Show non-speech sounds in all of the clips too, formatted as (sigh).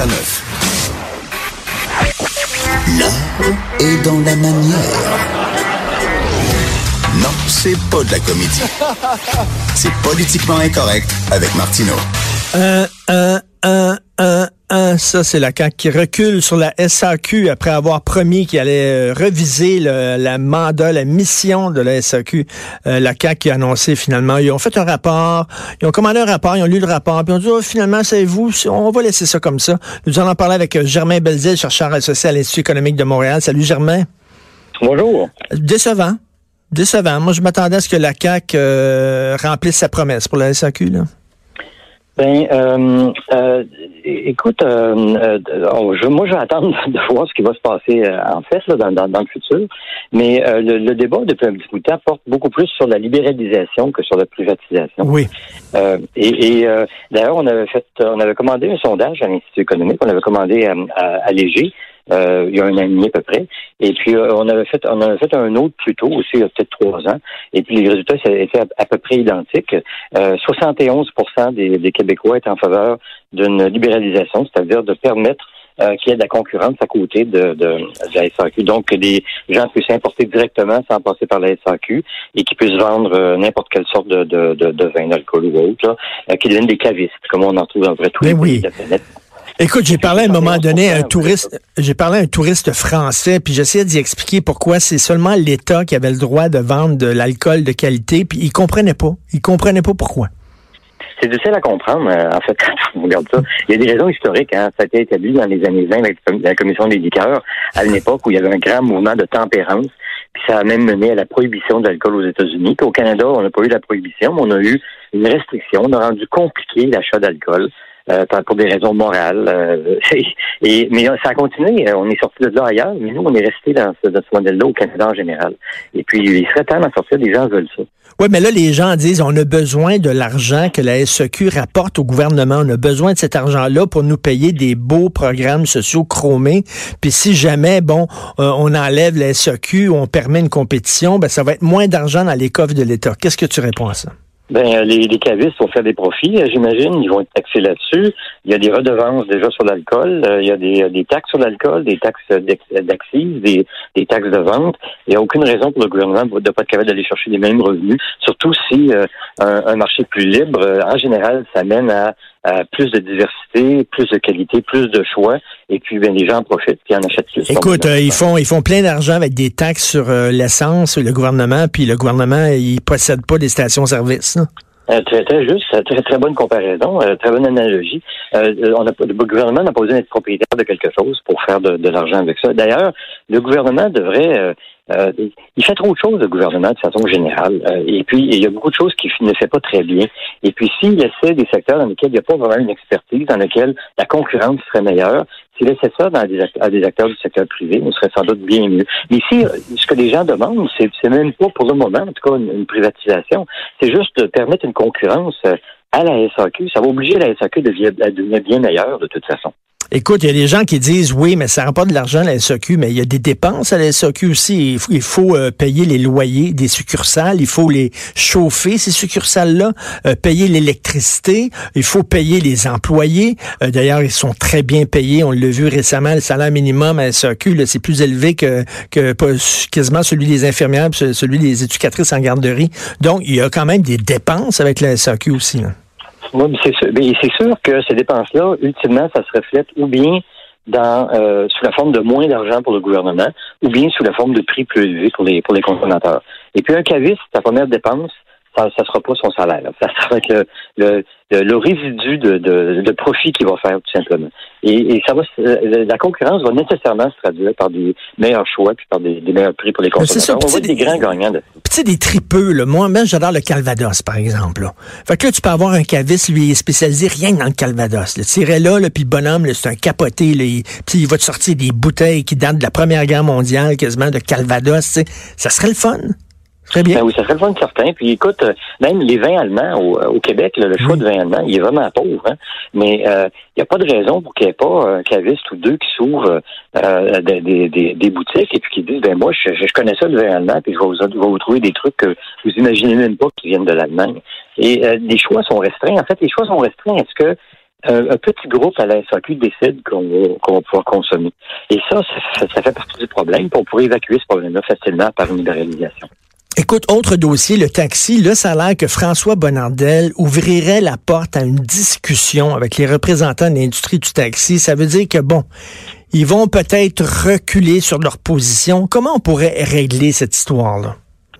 à 9. L'art est dans la manière. Non, c'est pas de la comédie. C'est politiquement incorrect avec Martineau. Un, un, un, un, un, ça c'est la CAQ qui recule sur la SAQ après avoir promis qu'il allait euh, reviser le, la mandat, la mission de la SAQ. Euh, la CAQ qui a annoncé finalement, ils ont fait un rapport, ils ont commandé un rapport, ils ont lu le rapport, puis ils ont dit oh, finalement, savez-vous, on va laisser ça comme ça. Nous allons en parler avec euh, Germain Belzil, chercheur associé à l'Institut économique de Montréal. Salut Germain. Bonjour. Décevant. Décevant. Moi, je m'attendais à ce que la CAQ euh, remplisse sa promesse pour la SAQ. Là. Ben, euh, euh, écoute, euh, euh je, moi, je vais attendre de voir ce qui va se passer euh, en fait là, dans, dans, dans, le futur. Mais euh, le, le, débat depuis un petit bout de temps porte beaucoup plus sur la libéralisation que sur la privatisation. Oui. et, et d'ailleurs, on avait fait, on avait commandé un sondage à l'Institut économique. On avait commandé à, à, à Léger euh, il y a un an et demi à peu près. Et puis euh, on avait fait on avait fait un autre plus tôt aussi, il y a peut-être trois ans. Et puis les résultats étaient à, peu près identiques. Euh, 71 des, des Québécois étaient en faveur d'une libéralisation, c'est-à-dire de permettre euh, qu'il y ait de la concurrence à côté de, de, la SAQ. Donc, que les gens puissent importer directement sans passer par la SAQ et qu'ils puissent vendre euh, n'importe quelle sorte de, de, de, de vin d'alcool ou autre, là, euh, qu'ils deviennent des cavistes, comme on en trouve dans vrai tous les oui. pays de la planète. Écoute, j'ai parlé à un moment donné à un touriste, j'ai parlé à un touriste français, puis j'essayais d'y expliquer pourquoi c'est seulement l'État qui avait le droit de vendre de l'alcool de qualité, puis il comprenait pas. Il comprenait pas pourquoi. C'est difficile à comprendre, euh, en fait, (laughs) quand on regarde ça. Il y a des raisons historiques. Hein. Ça a été établi dans les années 20 avec la Commission des liqueurs, à une époque où il y avait un grand mouvement de tempérance. Puis ça a même mené à la prohibition de l'alcool aux États-Unis. Au Canada, on n'a pas eu la prohibition, mais on a eu une restriction. On a rendu compliqué l'achat d'alcool euh, pour des raisons morales. Euh, (laughs) mais ça a continué. On est sorti de là ailleurs, mais nous, on est resté dans ce, ce modèle-là au Canada en général. Et puis, il serait temps d'en sortir. Les gens veulent ça. Oui, mais là, les gens disent on a besoin de l'argent que la SEQ rapporte au gouvernement. On a besoin de cet argent-là pour nous payer des beaux programmes sociaux chromés. Puis si jamais, bon, euh, on enlève la SEQ, on permet une compétition, ben ça va être moins d'argent dans les coffres de l'État. Qu'est-ce que tu réponds à ça? Ben, les, les cavistes vont faire des profits, euh, j'imagine. Ils vont être taxés là-dessus. Il y a des redevances déjà sur l'alcool. Euh, il y a des, des taxes sur l'alcool, des taxes d'accise, des, des, taxes de vente. Il n'y a aucune raison pour le gouvernement de ne pas être capable d'aller chercher les mêmes revenus, surtout si euh, un, un, marché plus libre, en général, ça mène à euh, plus de diversité, plus de qualité, plus de choix, et puis ben, les gens en profitent puis en achètent plus. Écoute, euh, ils font ils font plein d'argent avec des taxes sur euh, l'essence, le gouvernement, puis le gouvernement il possède pas des stations-service. très, très juste, très, très bonne comparaison, très bonne analogie. on a, le gouvernement n'a pas besoin d'être propriétaire de quelque chose pour faire de, de l'argent avec ça. D'ailleurs, le gouvernement devrait euh, il fait trop de choses, le gouvernement, de façon générale. Euh, et puis, il y a beaucoup de choses qu'il ne fait pas très bien. Et puis, s'il laissait des secteurs dans lesquels il n'y a pas vraiment une expertise, dans lesquels la concurrence serait meilleure, s'il laissait ça dans des, à des acteurs du secteur privé, on serait sans doute bien mieux. Mais ici, ce que les gens demandent, c'est, même pas pour le moment, en tout cas, une, privatisation. C'est juste de permettre une concurrence euh, à la SAQ. Ça va obliger la SAQ à devenir bien meilleure, de toute façon. Écoute, il y a des gens qui disent oui, mais ça pas de l'argent à la SAQ, mais il y a des dépenses à la SAQ aussi. Il faut, euh, payer les loyers des succursales, il faut les chauffer, ces succursales-là, euh, payer l'électricité, il faut payer les employés. Euh, d'ailleurs, ils sont très bien payés. On l'a vu récemment, le salaire minimum à la SAQ, c'est plus élevé que, que quasiment celui des infirmières, celui des éducatrices en garderie. Donc, il y a quand même des dépenses avec la SAQ aussi. Oui, c'est sûr. Mais c'est sûr que ces dépenses-là, ultimement, ça se reflète ou bien dans euh, sous la forme de moins d'argent pour le gouvernement, ou bien sous la forme de prix plus élevés pour les pour les consommateurs. Et puis un caviste, sa première dépense, ça ne sera pas son salaire. Ça sera le, le, le, résidu de, de, de profit qu'il va faire, tout simplement. Et, et, ça va, euh, la concurrence va nécessairement se traduire par des meilleurs choix puis par des, des meilleurs prix pour les consommateurs. On voit des, des, grands gagnants. De... tu sais, des tripeux, là. Moi, même, j'adore le Calvados, par exemple. Là. Fait que là, tu peux avoir un caviste, lui, il spécialisé rien que dans le Calvados. Là. Tu irais là, là puis le bonhomme, c'est un capoté. Là, puis il va te sortir des bouteilles qui datent de la Première Guerre mondiale, quasiment, de Calvados. sais. Ça serait le fun. Très bien. Ben oui, ça serait le fun certain. Puis écoute, euh, même les vins allemands au, euh, Québec, le choix de vin allemand, il est vraiment pauvre. Hein? Mais euh, il n'y a pas de raison pour qu'il n'y ait pas un caviste ou deux qui s'ouvrent des, des, des, boutiques et puis qui disent ben moi, je, je connais ça le vin allemand, puis je vais vous, vais vous trouver des trucs que vous imaginez même pas qui viennent de l'Allemagne. Et les choix sont restreints. En fait, les choix sont restreints. Est-ce que un, petit groupe à la SAQ décide qu'on va, pouvoir consommer. Et ça, ça, fait partie du problème. On pourrait évacuer ce problème-là facilement par une libéralisation. Écoute, autre dossier, le taxi. Là, ça a l'air que François Bonnardel ouvrirait la porte à une discussion avec les représentants de l'industrie du taxi. Ça veut dire que, bon, ils vont peut-être reculer sur leur position. Comment on pourrait régler cette histoire-là?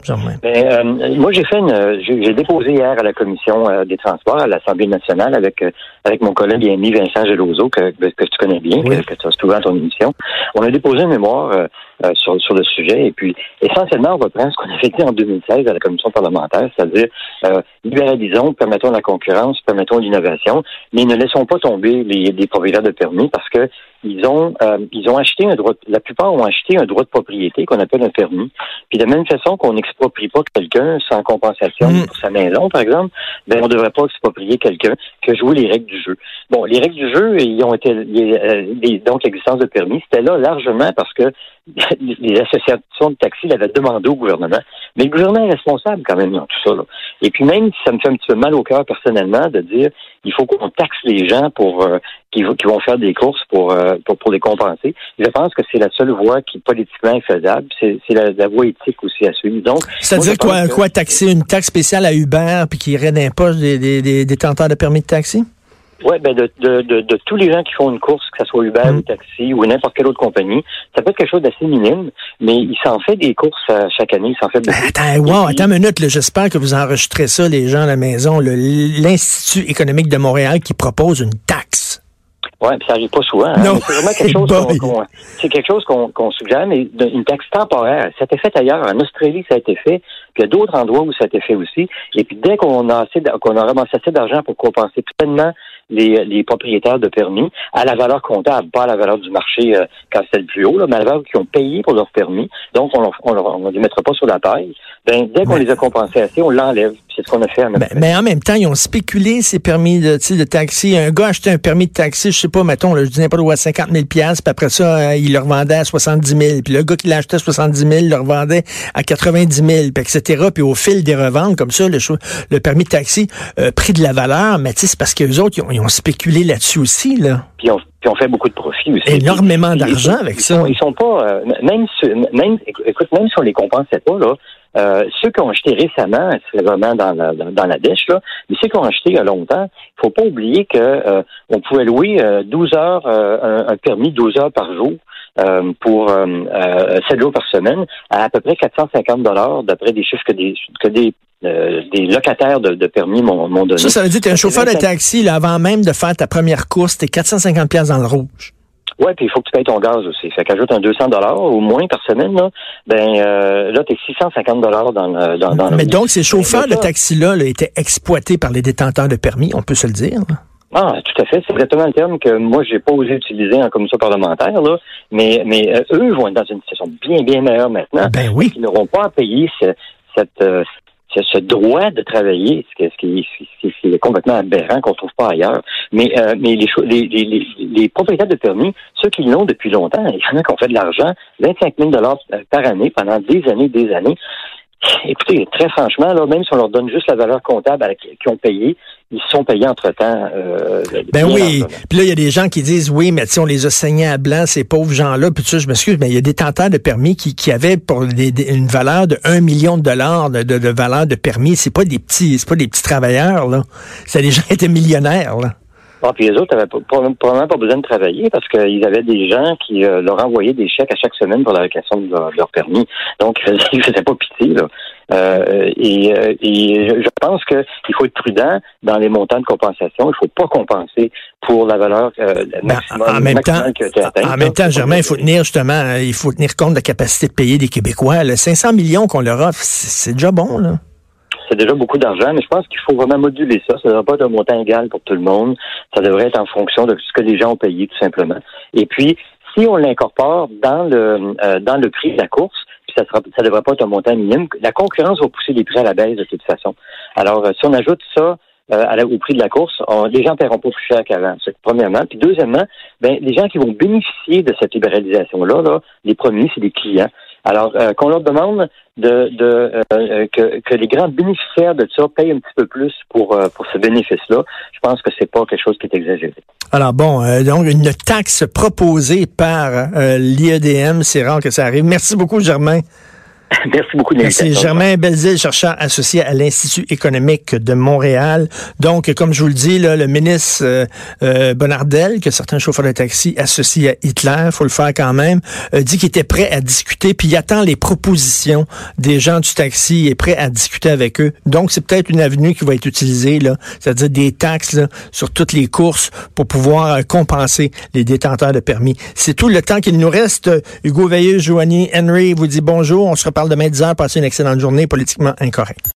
Ben, euh, moi, j'ai fait une, j'ai déposé hier à la commission euh, des transports à l'Assemblée nationale avec euh, avec mon collègue et ami Vincent Gelozo que, que tu connais bien, que, tu as souvent à ton émission. On a déposé un mémoire sur sur le sujet et puis essentiellement on reprend ce qu'on avait dit en 2016 à la commission parlementaire, c'est-à-dire libéralisons, permettons la concurrence, permettons l'innovation, mais ne laissons pas tomber les, les propriétaires de permis parce que ils ont ils ont acheté un droit, la plupart ont acheté un droit de propriété qu'on appelle un permis. Puis de la même façon qu'on n'exproprie pas quelqu'un sans compensation mm. pour sa maison, par exemple, ben on ne devrait pas exproprier quelqu'un qui a joué les règles du jeu. Bon, les règles du jeu, ils ont été euh, donc l'existence de permis, c'était là largement parce que les associations de taxis l'avaient demandé au gouvernement. Mais le gouvernement est responsable quand même dans tout ça. Là. Et puis même si ça me fait un petit peu mal au cœur personnellement de dire il faut qu'on taxe les gens pour euh, qui, vont faire des courses pour, euh, pour, pour les compenser. Je pense que c'est la seule voie qui politiquement est faisable. C'est la, la voie éthique aussi à suivre. Donc, c'est-à-dire quoi, quoi taxer une taxe spéciale à Uber puis qui irait dans des, des, des détenteurs de permis de taxi? Oui, ben de, de, de, tous les gens qui font une course, que ce soit Uber mm. ou taxi ou n'importe quelle autre compagnie, ça peut être quelque chose d'assez minime, mais il s'en fait des courses euh, chaque année, il s'en fait beaucoup. Attends, wow, attends une minute, j'espère que vous enregistrez ça, les gens à la maison, l'Institut économique de Montréal qui propose une taxe. Oui, ça arrive pas souvent. Hein, c'est vraiment quelque chose (laughs) qu'on, c'est quelque chose qu'on, suggère, mais une taxe temporaire. Ça a été fait ailleurs. En Australie, ça a été fait. Puis il y a d'autres endroits où ça a été fait aussi. Et puis dès qu'on a assez, qu'on a ramassé assez d'argent pour compenser pleinement les, les, propriétaires de permis à la valeur comptable, pas à la valeur du marché euh, quand c'est le plus haut, là, mais à la valeur qu'ils ont payé pour leur permis. Donc, on ne les mettra pas sur la paille. Ben, dès qu'on les a compensés assez, on l'enlève. C'est ce qu'on a fait. Mais, mais, en même temps, ils ont spéculé ces permis de, de taxi. Un gars a acheté un permis de taxi, je sais pas, mettons, là, je dis n'importe où, à 50 000 puis après ça, euh, il le revendait à 70 000. Puis le gars qui l'a acheté à 70 000, il le revendait à 90 000, puis etc. Puis au fil des reventes, comme ça, le, le permis de taxi euh, pris de la valeur. Mais c'est parce que les autres, ils ont, ils ont spéculé là-dessus aussi, là. Puis on, puis on fait beaucoup de profits aussi. Énormément d'argent avec ça. ils sont pas, euh, même, même, écoute, même si on les compensait pas, là, euh, ceux qui ont acheté récemment, c'est vraiment dans la, dans la dèche, là, mais ceux qui ont acheté il y a longtemps, il faut pas oublier que euh, on pouvait louer 12 heures, un, un, permis 12 heures par jour pour 7 jours par semaine à à peu près 450 dollars d'après des chiffres que des, que des des locataires de, permis m'ont donné. Ça, ça veut dire que tu es un chauffeur de taxi, là, avant même de faire ta première course, tu es 450 pièces dans le rouge. Oui, puis il faut que tu payes ton gaz aussi. Ça qu'ajoute un 200 dollars au moins par semaine. Là, ben euh, là, tu es 650 dollars dans, dans, dans Mais donc, ces chauffeurs de taxi-là là, étaient exploités par les détenteurs de permis, on peut se le dire. Ah, tout à fait. C'est exactement le terme que moi, j'ai pas osé utiliser en commission parlementaire, là. Mais, mais euh, eux vont être dans une situation bien, bien meilleure maintenant. Ben oui. Ils n'auront pas à payer cette, euh, ce droit de travailler, ce qui, est complètement aberrant qu'on ne trouve pas ailleurs. Mais, euh, mais les, les, propriétaires de permis, ceux qui l'ont depuis longtemps, il y en a qui ont fait de l'argent, 25 000 par année pendant des années, des années. Écoutez, très franchement, là, même si on leur donne juste la valeur comptable qu'ils ont payé, ils sont payés entre-temps. Euh, ben oui. Puis là, il y a des gens qui disent, oui, mais si on les a saignés à blanc, ces pauvres gens-là. Puis ça, je m'excuse, mais il y a des tenteurs de permis qui, qui avaient pour une valeur de 1 million de dollars de, de, valeur de permis. C'est pas des petits, c'est pas des petits travailleurs, là. C'est des gens qui étaient millionnaires, là. Ah, puis les autres n'avaient probablement pas besoin de travailler parce qu'ils avaient des gens qui euh, leur envoyaient des chèques à chaque semaine pour la réclamation de leur, permis. Donc, (laughs) ils ne faisaient pas pitié. Là. Euh, et, euh, et, je pense qu'il faut être prudent dans les montants de compensation. Il ne faut pas compenser pour la valeur euh, maximum, en même temps, En même temps, Germain, il faut tenir justement, il faut tenir compte de la capacité de payer des Québécois. Le 500 millions qu'on leur offre, c'est déjà bon, là c'est déjà beaucoup d'argent, mais je pense qu'il faut vraiment moduler ça. Ça ne devrait pas être un montant égal pour tout le monde. Ça devrait être en fonction de ce que les gens ont payé, tout simplement. Et puis, si on l'incorpore dans le euh, dans le prix de la course, puis ça sera ça devrait pas être un montant minime, la concurrence va pousser les prix à la baisse de toute façon. Alors, euh, si on ajoute ça euh, au prix de la course, les gens paieront pas plus cher qu'avant. Premièrement. Puis deuxièmement, ben, les gens qui vont bénéficier de cette libéralisation-là, là, les premiers, c'est les clients. Alors, qu'on leur demande de, de que, que, les grands bénéficiaires de ça payent un petit peu plus pour, pour ce bénéfice-là, je pense que c'est pas quelque chose qui est exagéré. Alors bon, donc une taxe proposée par l'IEDM, c'est rare que ça arrive. Merci beaucoup, Germain. (laughs) Merci beaucoup de Merci. Germain Belzile, chercheur associé à l'Institut économique de Montréal. Donc, comme je vous le dis, là, le ministre euh, euh, Bonardel, que certains chauffeurs de taxi associent à Hitler, faut le faire quand même, euh, dit qu'il était prêt à discuter, puis il attend les propositions des gens du taxi, il est prêt à discuter avec eux. Donc, c'est peut-être une avenue qui va être utilisée, là, c'est-à-dire des taxes sur toutes les courses pour pouvoir compenser les détenteurs de permis. C'est tout le temps qu'il nous reste. Hugo Veilleux, Joanie, Henry vous dit bonjour. On se reparle demain 10h. Passez une excellente journée politiquement incorrecte.